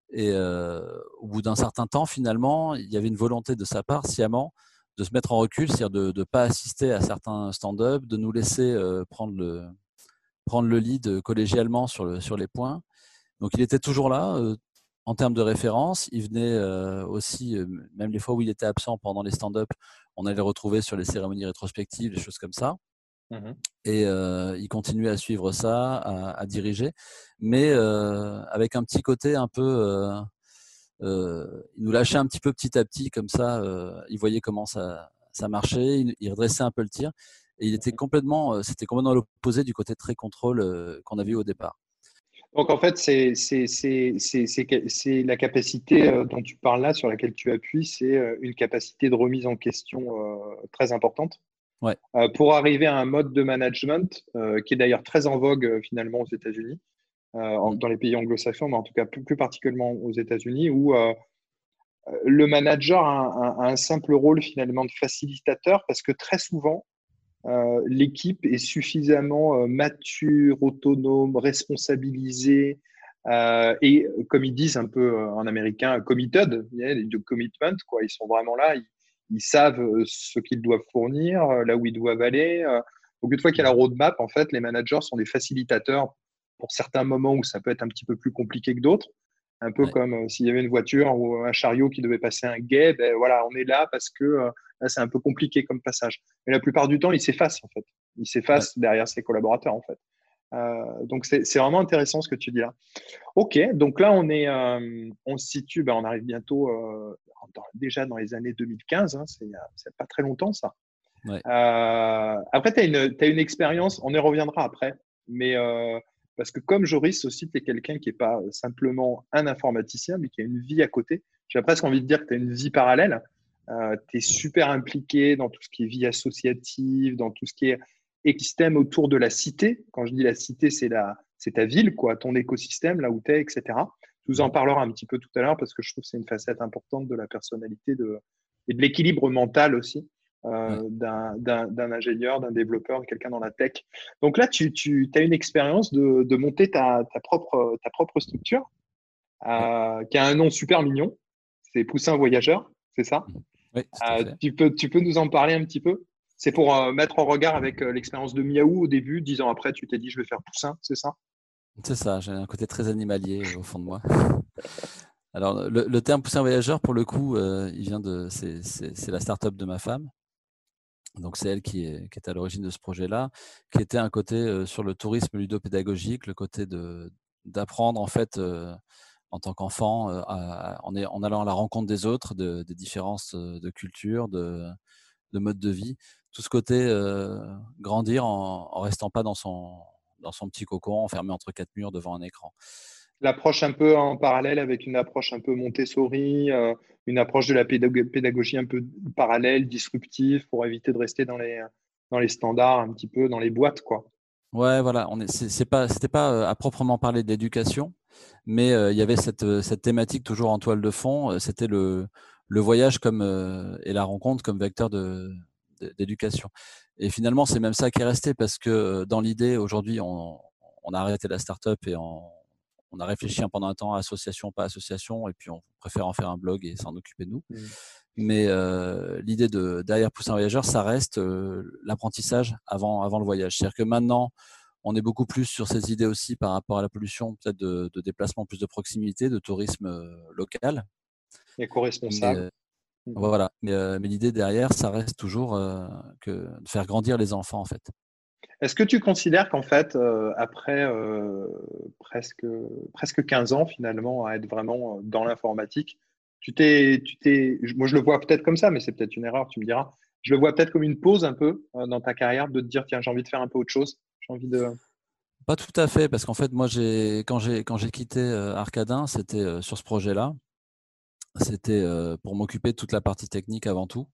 Et au bout d'un certain temps, finalement, il y avait une volonté de sa part, sciemment, de se mettre en recul, c'est-à-dire de ne pas assister à certains stand-up, de nous laisser prendre, le, prendre le lead collégialement sur, le, sur les points. Donc il était toujours là en termes de référence. Il venait aussi, même les fois où il était absent pendant les stand-up, on allait le retrouver sur les cérémonies rétrospectives, des choses comme ça. Mmh Et il continuait à suivre ça, à, diriger, mais avec un petit côté un peu. Il nous lâchait un petit peu petit à petit, comme ça. il voyait comment ça, ça marchait, il, redressait un peu le tir. Et il était complètement, c'était complètement l'opposé du côté très contrôle qu'on avait eu au départ. Donc en fait, c'est la capacité dont tu parles là, sur laquelle tu appuies, c'est une capacité de remise en question très importante. Euh, pour arriver à un mode de management euh, qui est d'ailleurs très en vogue euh, finalement aux États-Unis, mm. dans les pays anglo-saxons, mais en tout cas plus, particulièrement aux États-Unis, où le manager a un, simple rôle finalement de facilitateur parce que très souvent, l'équipe est suffisamment mature, autonome, responsabilisée, et comme ils disent un peu en américain, committed, de commitment, quoi. Ils sont vraiment là, ils savent euh, ce qu'ils doivent fournir, euh, là où ils doivent aller. Euh. Donc, une fois qu'il y a la roadmap, en fait, les managers sont des facilitateurs pour certains moments où ça peut être un petit peu plus compliqué que d'autres. Un peu comme s'il y avait une voiture ou un chariot qui devait passer un guet, ben voilà, on est là parce que là, c'est un peu compliqué comme passage. Mais la plupart du temps, il s'efface, en fait. Il s'efface derrière ses collaborateurs, en fait. donc, c'est vraiment intéressant ce que tu dis là. OK, donc là, on, est, on se situe, ben, on arrive bientôt déjà dans les années 2015, hein, c'est pas très longtemps ça. Euh, après, tu as une, une expérience, on y reviendra après, mais euh, parce que comme Joris aussi, tu es quelqu'un qui n'est pas simplement un informaticien, mais qui a une vie à côté. J'ai presque envie de dire que tu as une vie parallèle. Euh, tu es super impliqué dans tout ce qui est vie associative, dans tout ce qui est écosystème autour de la cité. Quand je dis la cité, c'est ta ville, quoi, ton écosystème, là où tu es, etc. Tu nous en parleras un petit peu tout à l'heure parce que je trouve que c'est une facette importante de la personnalité de, et de l'équilibre mental aussi euh, d'un ingénieur, d'un développeur, de quelqu'un dans la tech. Donc là, tu, tu as une expérience de, de, monter ta, ta, propre, ta propre structure euh, qui a un nom super mignon. C'est Poussin Voyageur, c'est ça? Oui, euh, tu, peux, tu peux nous en parler un petit peu? C'est pour euh, mettre en regard avec l'expérience de Miaou au début, dix ans après, tu t'es dit je vais faire Poussin, c'est ça? C'est ça, j'ai un côté très animalier au fond de moi. (laughs) Alors, le, terme poussin voyageur, pour le coup, euh, il vient de. C'est la start-up de ma femme. Donc, c'est elle qui est, qui est, à l'origine de ce projet-là, qui était un côté euh, sur le tourisme ludopédagogique, le côté d'apprendre, en fait, euh, en tant qu'enfant, en, en, allant à la rencontre des autres, de, des différences de culture, de, de mode de vie. Tout ce côté grandir en, en restant pas dans son, dans son petit cocon, enfermé entre quatre murs devant un écran. L'approche un peu en parallèle avec une approche un peu Montessori, euh, une approche de la pédagogie un peu parallèle, disruptive, pour éviter de rester dans les, dans les standards, un petit peu dans les boîtes, quoi. Ouais, voilà. On est, c'est, pas, c'était pas euh, à proprement parler d'éducation, mais euh, il y avait cette, cette thématique toujours en toile de fond. C'était le, le voyage comme et la rencontre comme vecteur de, d'éducation. Et finalement, c'est même ça qui est resté parce que dans l'idée, aujourd'hui, on, a arrêté la start-up et on, a réfléchi pendant un temps, association, pas association, et puis on préfère en faire un blog et s'en occuper de nous. Mmh. Mais l'idée de derrière Poussin Voyageur, ça reste l'apprentissage avant, avant le voyage. C'est-à-dire que maintenant, on est beaucoup plus sur ces idées aussi par rapport à la pollution, peut-être de, de, déplacement plus de proximité, de tourisme local. Éco-responsable Mmh. Voilà. Mais, mais l'idée derrière, ça reste toujours que de faire grandir les enfants, en fait. Est-ce que tu considères qu'en fait, après presque, presque 15 ans finalement à être vraiment dans l'informatique, tu t'es, tu t'es, moi je le vois peut-être comme ça, mais c'est peut-être une erreur, tu me diras. Je le vois peut-être comme une pause un peu dans ta carrière de te dire tiens j'ai envie de faire un peu autre chose, j'ai de. Pas tout à fait, parce qu'en fait, moi, j'ai, quand, j'ai, quand j'ai quitté Arcadin, c'était sur ce projet-là. C'était pour m'occuper de toute la partie technique avant tout,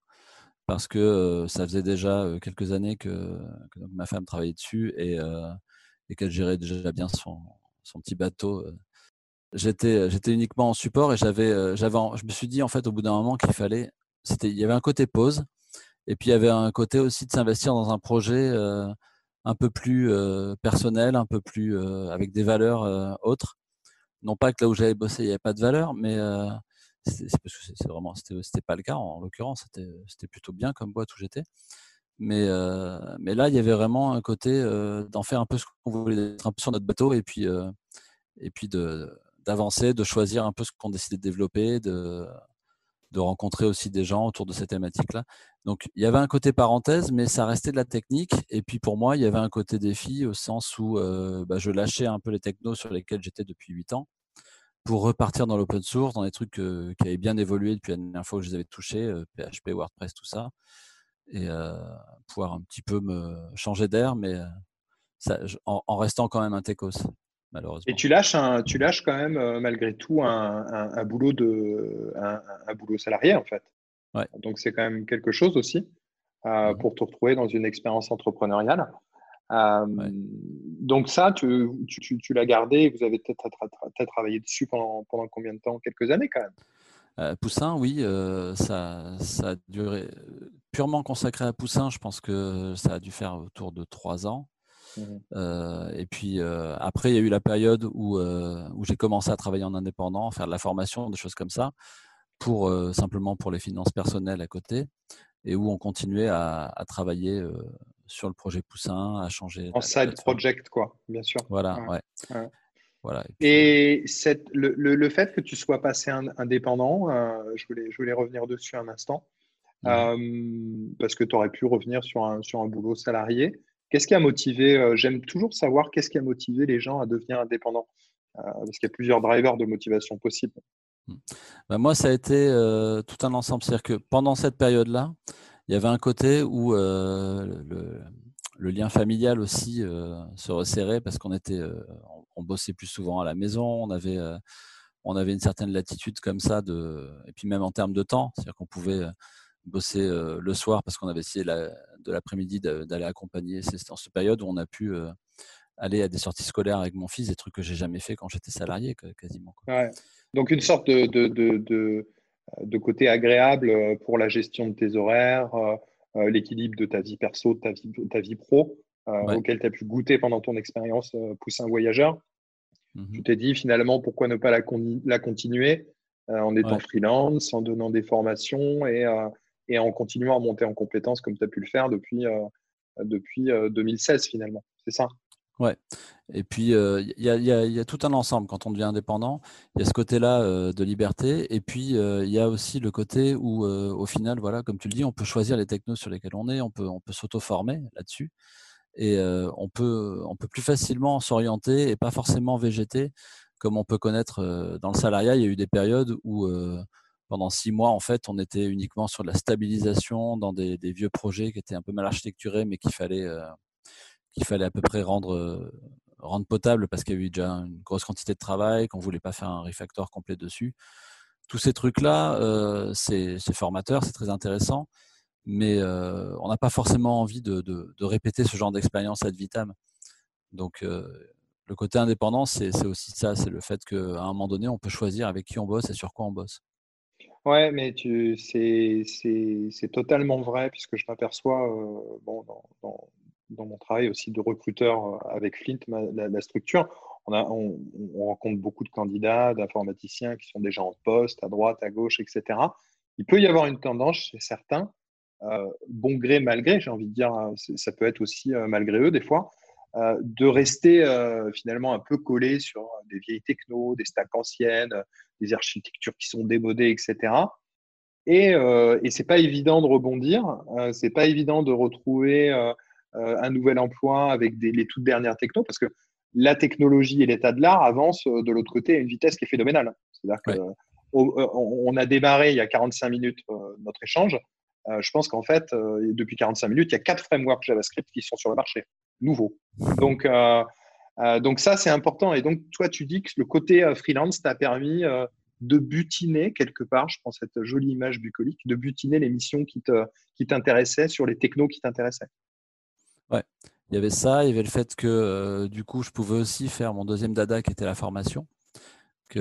parce que ça faisait déjà quelques années que, ma femme travaillait dessus et, qu'elle gérait déjà bien son, petit bateau. J'étais, uniquement en support et j'avais, j'avais, je me suis dit en fait au bout d'un moment qu'il fallait, il y avait un côté pause et puis il y avait un côté aussi de s'investir dans un projet un peu plus personnel, un peu plus avec des valeurs autres. Non pas que là où j'avais bossé il n'y avait pas de valeur, mais c'est parce que c'est vraiment c'était pas le cas en l'occurrence c'était plutôt bien comme boîte où j'étais. Mais mais là il y avait vraiment un côté d'en faire un peu ce qu'on voulait être un peu sur notre bateau et puis et puis d'avancer de choisir un peu ce qu'on décidait de développer de de rencontrer aussi des gens autour de cette thématique là donc il y avait un côté parenthèse mais ça restait de la technique. Et puis pour moi il y avait un côté défi au sens où bah, je lâchais un peu les technos sur lesquels j'étais depuis 8 ans pour repartir dans l'open source, dans des trucs qui avaient bien évolué depuis la dernière fois que je les avais touchés, PHP, WordPress, tout ça, et pouvoir un petit peu me changer d'air, mais ça, en, restant quand même un techos, malheureusement. Et tu lâches, un, tu lâches quand même malgré tout un, boulot de, un, boulot salarié en fait. Ouais. Donc c'est quand même quelque chose aussi mmh pour te retrouver dans une expérience entrepreneuriale. Donc ça, tu, l'as gardé, vous avez peut-être travaillé dessus pendant, combien de temps? Quelques années quand même euh, Poussin, oui, ça, a duré purement consacré à Poussin. Je pense que ça a dû faire autour de trois ans. Mmh et puis après, il y a eu la période où, où j'ai commencé à travailler en indépendant, faire de la formation, des choses comme ça, pour simplement pour les finances personnelles à côté, et où on continuait à, à travailler sur le projet Poussin, à changer. En side project, quoi, bien sûr. Voilà, ouais. Voilà. Et, cette, le, le, fait que tu sois passé indépendant, euh, je, voulais, je voulais revenir dessus un instant, euh, parce que tu aurais pu revenir sur un, sur un boulot salarié. Qu'est-ce qui a motivé, euh, j'aime toujours savoir qu'est-ce qui a motivé les gens à devenir indépendants, parce qu'il y a plusieurs drivers de motivation possibles. Mmh. Ben moi, ça a été tout un ensemble. C'est-à-dire que pendant cette période-là, il y avait un côté où euh, le, lien familial aussi euh, se resserrait parce qu'on était, euh, on, bossait plus souvent à la maison, on avait, on avait une certaine latitude comme ça de, et puis même en termes de temps, c'est-à-dire qu'on pouvait bosser le soir parce qu'on avait essayé de l'après-midi d'aller accompagner. C'est dans cette période où on a pu aller à des sorties scolaires avec mon fils, des trucs que j'ai jamais fait quand j'étais salarié quasiment. Donc une sorte de de côté agréable euh, pour la gestion de tes horaires, euh, euh, l'équilibre de ta vie perso, de ta vie, ta vie pro, auquel tu as pu goûter pendant ton expérience poussin voyageur. Mmh tu t'es dit finalement pourquoi ne pas la, la continuer en étant freelance, en donnant des formations et, et, en continuant à monter en compétences comme tu as pu le faire depuis, depuis 2016 finalement. C'est ça? Ouais. Et puis, il y, a, tout un ensemble quand on devient indépendant. Il y a ce côté-là de liberté. Et puis, il y a aussi le côté où, au final, voilà, comme tu le dis, on peut choisir les technos sur lesquels on est, on peut, on peut s'auto-former là-dessus. Et on, peut, on peut plus facilement s'orienter et pas forcément végéter comme on peut connaître dans le salariat. Il y a eu des périodes où, pendant six mois, en fait, on était uniquement sur de la stabilisation dans des, des vieux projets qui étaient un peu mal architecturés, mais qu'il fallait qu'il fallait à peu près rendre, euh, potable parce qu'il y avait déjà une grosse quantité de travail, qu'on voulait pas faire un refactor complet dessus. Tous ces trucs-là, euh, c'est formateur, c'est très intéressant, mais euh, on n'a pas forcément envie de, répéter ce genre d'expérience ad vitam. Donc, le côté indépendant, c'est aussi ça, c'est le fait qu'à un moment donné, on peut choisir avec qui on bosse et sur quoi on bosse. Ouais, mais c'est totalement vrai puisque je m'aperçois bon, dans, dans mon travail aussi de recruteur euh, avec Flint, la, structure, on, rencontre beaucoup de candidats, d'informaticiens qui sont déjà en poste, à droite, à gauche, etc. Il peut y avoir une tendance chez certains, euh, bon gré, mal gré, j'ai envie de dire, euh, ça peut être aussi malgré eux des fois, de rester finalement un peu collé sur des vieilles technos, des stacks anciennes, des architectures qui sont démodées, etc. Et, euh, et c'est pas évident de rebondir, euh, c'est pas évident de retrouver euh, euh, un nouvel emploi avec des, les toutes dernières technos, parce que la technologie et l'état de l'art avancent de l'autre côté à une vitesse qui est phénoménale. C'est-à-dire que on a démarré il y a 45 minutes notre échange. je pense qu'en fait, depuis 45 minutes, il y a quatre frameworks JavaScript qui sont sur le marché, nouveaux. Donc, donc ça, c'est important. Et donc, toi, tu dis que le côté freelance t'a permis de butiner quelque part, je prends cette jolie image bucolique, de butiner les missions qui t'intéressaient qui sur les technos qui t'intéressaient. Ouais, il y avait ça, il y avait le fait que euh, du coup, je pouvais aussi faire mon deuxième dada qui était la formation que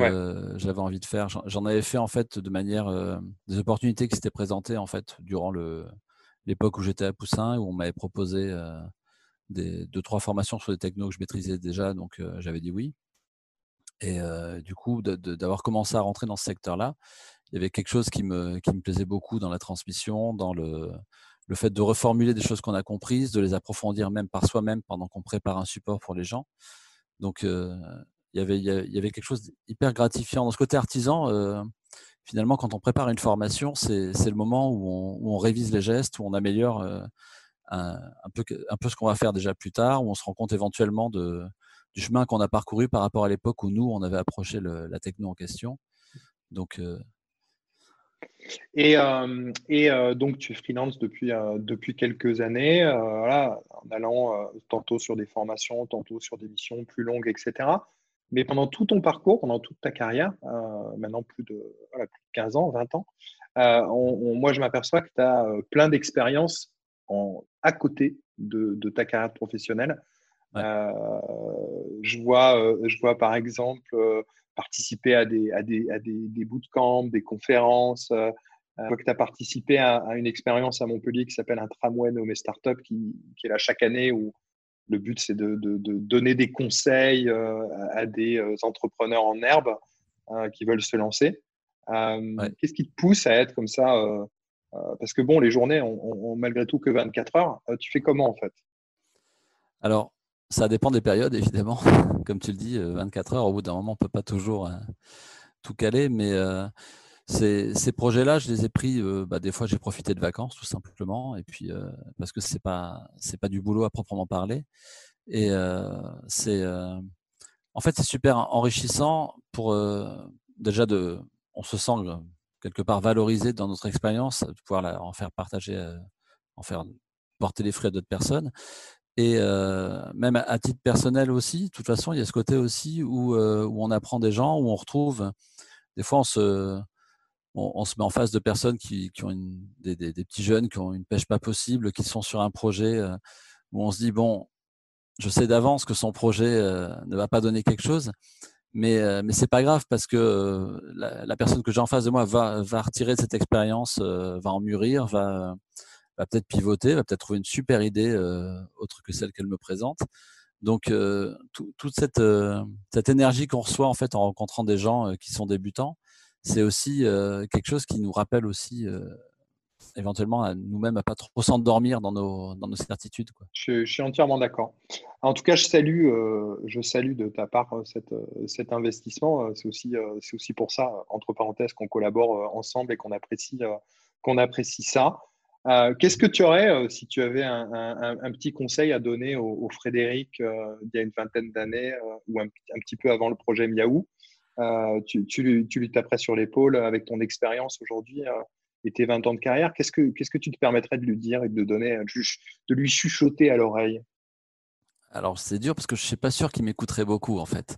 j'avais envie de faire. J'en avais fait en fait de manière euh, des opportunités qui s'étaient présentées en fait durant l'époque où j'étais à Poussin où on m'avait proposé euh, des, deux trois formations sur des technos que je maîtrisais déjà, donc j'avais dit oui. Et du coup, d'avoir commencé à rentrer dans ce secteur-là, il y avait quelque chose qui me, qui me plaisait beaucoup dans la transmission, dans le, le fait de reformuler des choses qu'on a comprises, de les approfondir même par soi-même pendant qu'on prépare un support pour les gens. Donc, il, y avait, il y avait quelque chose d'hyper gratifiant. Dans ce côté artisan, finalement, quand on prépare une formation, c'est le moment où on, révise les gestes, où on améliore un, un, peu, ce qu'on va faire déjà plus tard, où on se rend compte éventuellement du chemin qu'on a parcouru par rapport à l'époque où nous, on avait approché la techno en question. Donc, euh, et, euh, et euh, donc, tu freelances depuis, depuis quelques années, voilà, en allant tantôt sur des formations, tantôt sur des missions plus longues, etc. Mais pendant tout ton parcours, pendant toute ta carrière, maintenant plus de, plus de 15 ans, 20 ans, moi, je m'aperçois que tu as plein d'expériences à côté de, de, ta carrière professionnelle. Euh, je, vois, euh, je vois par exemple euh, participer à des, à des, à des, des bootcamps, des conférences. je vois que tu as participé à, une expérience à Montpellier qui s'appelle un tramway nommé Startup, qui, qui est là chaque année où le but c'est de, de, de, donner des conseils à des entrepreneurs en herbe qui veulent se lancer. Qu'est-ce qui te pousse à être comme ça Parce que bon, les journées ont, malgré tout que 24 heures. tu fais comment en fait? Alors, ça dépend des périodes, évidemment. (laughs) Comme tu le dis, 24 euh, heures, au bout d'un moment, on ne peut pas toujours euh, tout caler. Mais euh, ces, projets-là, je les ai pris. Bah, des fois, j'ai profité de vacances, tout simplement. Et puis, parce que ce n'est pas, pas du boulot à proprement parler. Et c'est. en fait, c'est super enrichissant pour. déjà, de, on se sent quelque part valorisé dans notre expérience, de pouvoir en faire partager, en faire porter les frais à d'autres personnes. Et euh, même à titre personnel aussi, de toute façon, il y a ce côté aussi où, euh, où on apprend des gens, où on retrouve, des fois on se, on, se met en face de personnes qui, qui ont des, des, petits jeunes qui ont une pêche pas possible, qui sont sur un projet euh, où on se dit, bon, je sais d'avance que son projet ne va pas donner quelque chose, mais, mais c'est pas grave parce que la, la personne que j'ai en face de moi va, va retirer de cette expérience, va en mûrir, va va peut-être pivoter, va peut-être trouver une super idée euh, autre que celle qu'elle me présente. Donc, euh, toute cette, euh, cette énergie qu'on reçoit en fait en rencontrant des gens qui sont débutants, c'est aussi quelque chose qui nous rappelle aussi éventuellement à nous-mêmes à pas trop s'endormir dans nos, dans nos certitudes. Quoi. Je, suis entièrement d'accord. En tout cas, je salue, je salue de ta part cette, cet investissement. C'est aussi, c'est aussi pour ça, entre parenthèses, qu'on collabore ensemble et qu'on apprécie, qu'on apprécie ça. Euh, qu'est-ce que tu aurais, euh, si tu avais un, petit conseil à donner au, Frédéric euh, il y a une vingtaine d'années ou un, petit peu avant le projet Miaou tu, lui taperais sur l'épaule avec ton expérience aujourd'hui et tes 20 ans de carrière. Qu'est-ce que, qu'est-ce que tu te permettrais de lui dire et de, donner, de lui chuchoter à l'oreille? Alors, c'est dur parce que je ne suis pas sûr qu'il m'écouterait beaucoup, en fait.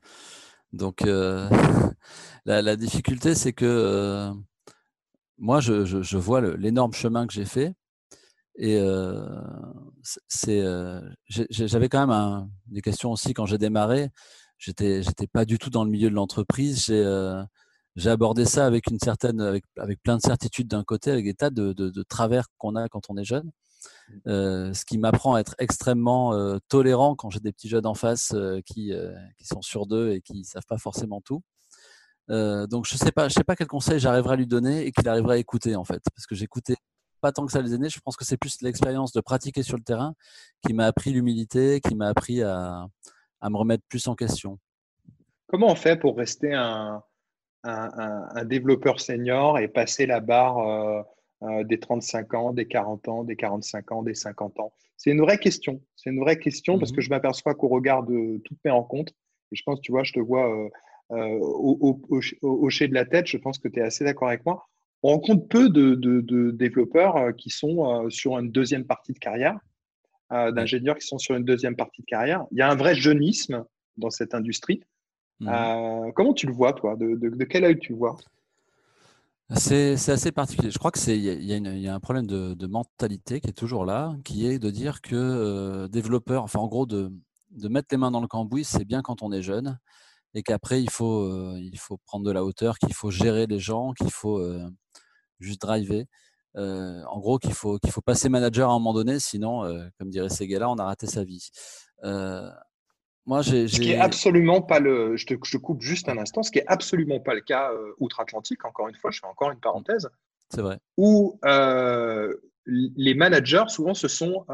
Donc, (laughs) la, difficulté, c'est que moi, je, vois l'énorme chemin que j'ai fait. Et c'est, j'avais quand même des questions aussi quand j'ai démarré. J'étais, j'étais pas du tout dans le milieu de l'entreprise. J'ai, j'ai abordé ça avec une certaine, avec, avec plein de certitudes d'un côté, avec des tas de, de, travers qu'on a quand on est jeune. Mmh. ce qui m'apprend à être extrêmement tolérant quand j'ai des petits jeunes en face qui, qui sont sur deux et qui savent pas forcément tout. Euh, donc je sais pas, je sais pas quel conseil j'arriverai à lui donner et qu'il arrivera à écouter en fait, parce que j'écoutais pas tant que ça les aînés. Je pense que c'est plus l'expérience de pratiquer sur le terrain qui m'a appris l'humilité, qui m'a appris à, me remettre plus en question. Comment on fait pour rester un, un, développeur senior et passer la barre des 35 ans, des 40 ans, des 45 ans, des 50 ans? C'est une vraie question. C'est une vraie question parce que mmh je m'aperçois qu'au regard de toutes mes rencontres, et je pense, tu vois, je te vois au, hocher de la tête, je pense que tu es assez d'accord avec moi. On rencontre peu de, développeurs qui sont sur une deuxième partie de carrière, d'ingénieurs qui sont sur une deuxième partie de carrière. Il y a un vrai jeunisme dans cette industrie. Mmh. comment tu le vois, toi? De, quel œil tu le vois? C'est assez particulier. Je crois qu'il y, y, a un problème de, mentalité qui est toujours là, qui est de dire que développeur, enfin en gros, de, mettre les mains dans le cambouis, c'est bien quand on est jeune, et qu'après, il faut, il faut prendre de la hauteur, qu'il faut gérer les gens, qu'il faut juste driver. en gros, qu'il faut, qu'il faut passer manager à un moment donné, sinon, comme dirait Segala, on a raté sa vie. moi, j'ai, ce qui est absolument pas le. Je te, je coupe juste un instant. Ce qui est absolument pas le cas outre-Atlantique. Encore une fois, je fais encore une parenthèse. C'est vrai. Où les managers, souvent, ce sont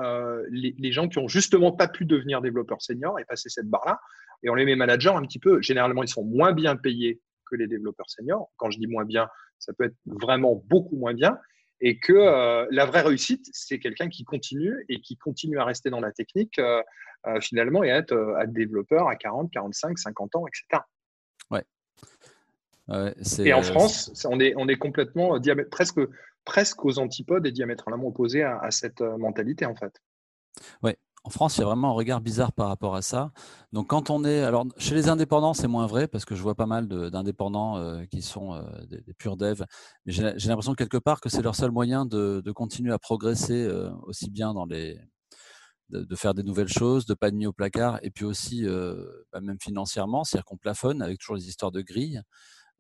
les, les, gens qui ont justement pas pu devenir développeurs seniors et passer cette barre-là et on les met managers un petit peu. Généralement, ils sont moins bien payés que les développeurs seniors. Quand je dis moins bien, ça peut être vraiment beaucoup moins bien. Et que euh, la vraie réussite, c'est quelqu'un qui continue et qui continue à rester dans la technique euh, euh, finalement et à être, à développeur à 40, 45, 50 ans, etc. Ouais. et en France, on est, on est complètement presque, presque aux antipodes et diamétralement opposés à, à cette mentalité en fait. Oui, en France, il y a vraiment un regard bizarre par rapport à ça. Donc, quand on est. Alors, chez les indépendants, c'est moins vrai parce que je vois pas mal d'indépendants euh, qui sont euh, des, purs devs. Mais j'ai l'impression quelque part que c'est leur seul moyen de, continuer à progresser euh, aussi bien dans les. De, faire des nouvelles choses, de pas de mis au placard, et puis aussi, bah, même financièrement, c'est-à-dire qu'on plafonne avec toujours les histoires de grilles.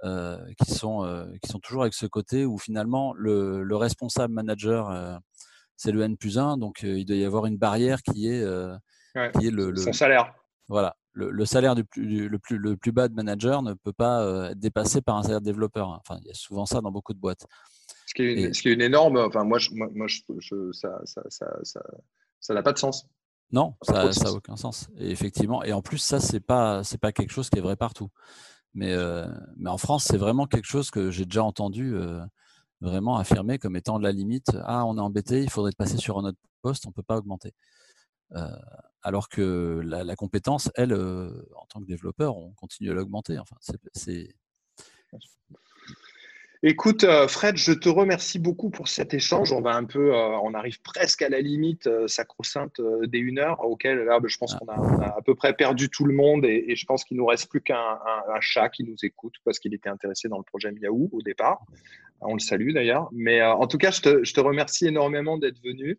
Qui, sont, qui sont toujours avec ce côté où finalement le, le responsable manager c'est le N plus 1, donc il doit y avoir une barrière qui est, qui est le, son salaire. Voilà, le, salaire du plus, le, plus, le plus bas de manager ne peut pas être dépassé par un salaire de développeur. Hein. Enfin, il y a souvent ça dans beaucoup de boîtes. Ce qui est une, ce qui est une énorme. Enfin, moi, je, moi, je, ça, ça, ça, ça n'a pas de sens. Non, ça n'a aucun sens. Et effectivement, et en plus, ça, c'est pas, c'est pas quelque chose qui est vrai partout. Mais, mais en France, c'est vraiment quelque chose que j'ai déjà entendu vraiment affirmé comme étant la limite. Ah, on est embêté, il faudrait passer sur un autre poste, on ne peut pas augmenter. Euh, alors que la, compétence, elle, euh, en tant que développeur, on continue à l'augmenter. Enfin, c'est. Écoute, euh, Fred, je te remercie beaucoup pour cet échange. On va un peu, on arrive presque à la limite sacro-sainte des une heure, auquel là, je pense ah. qu'on a, à peu près perdu tout le monde et, je pense qu'il nous reste plus qu'un chat qui nous écoute parce qu'il était intéressé dans le projet Miaou au départ. On le salue d'ailleurs. Mais euh, en tout cas, je te, remercie énormément d'être venu.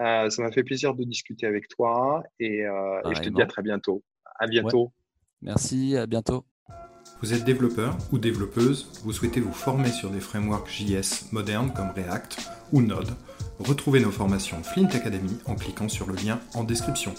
Euh, ça m'a fait plaisir de discuter avec toi et, euh, je te dis à très bientôt. À bientôt. Merci, à bientôt. Vous êtes développeur ou développeuse, vous souhaitez vous former sur des frameworks JS modernes comme React ou Node, retrouvez nos formations Flint Academy en cliquant sur le lien en description.